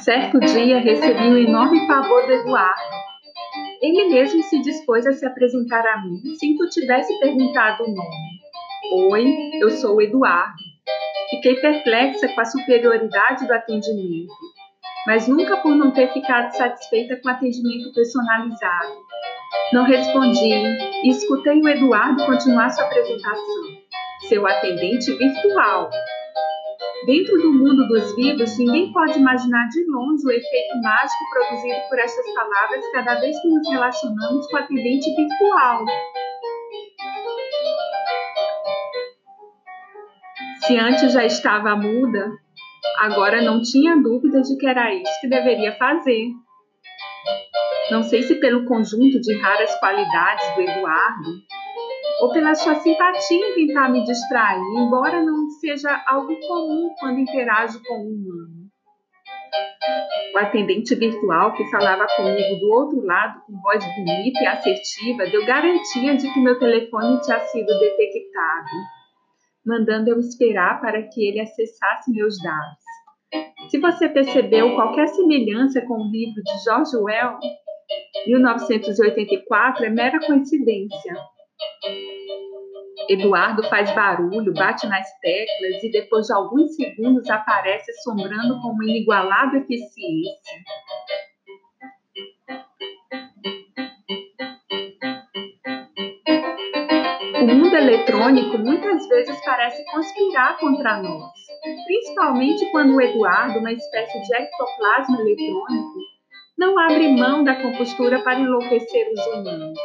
Certo dia recebi um enorme pavor do Eduardo. Ele mesmo se dispôs a se apresentar a mim sem que eu tivesse perguntado o nome. Oi, eu sou o Eduardo. Fiquei perplexa com a superioridade do atendimento, mas nunca por não ter ficado satisfeita com o atendimento personalizado. Não respondi e escutei o Eduardo continuar sua apresentação. Seu atendente virtual, Dentro do mundo dos vivos, ninguém pode imaginar de longe o efeito mágico produzido por essas palavras cada vez que nos relacionamos com o atendente virtual. Se antes já estava muda, agora não tinha dúvida de que era isso que deveria fazer. Não sei se pelo conjunto de raras qualidades do Eduardo, ou pela sua simpatia em tentar me distrair, embora não seja algo comum quando interajo com um humano. O atendente virtual que falava comigo do outro lado com voz bonita e assertiva deu garantia de que meu telefone tinha sido detectado, mandando eu esperar para que ele acessasse meus dados. Se você percebeu qualquer semelhança com o livro de George Orwell, 1984, é mera coincidência. Eduardo faz barulho, bate nas teclas e depois de alguns segundos aparece assombrando com uma inigualável eficiência. O mundo eletrônico muitas vezes parece conspirar contra nós, principalmente quando o Eduardo, uma espécie de ectoplasma eletrônico, não abre mão da compostura para enlouquecer os humanos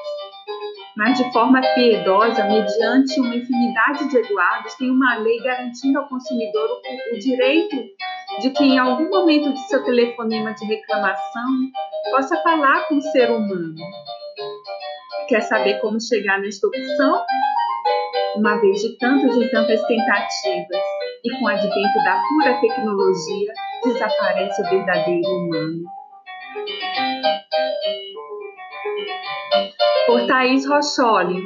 mas de forma piedosa, mediante uma infinidade de Eduardos, tem uma lei garantindo ao consumidor o, o direito de que, em algum momento de seu telefonema de reclamação, possa falar com o ser humano. Quer saber como chegar nesta opção? Uma vez de tantas e tantas tentativas, e com o advento da pura tecnologia, desaparece o verdadeiro humano. Por Thaís Rocholi.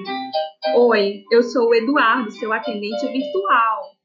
Oi, eu sou o Eduardo, seu atendente virtual.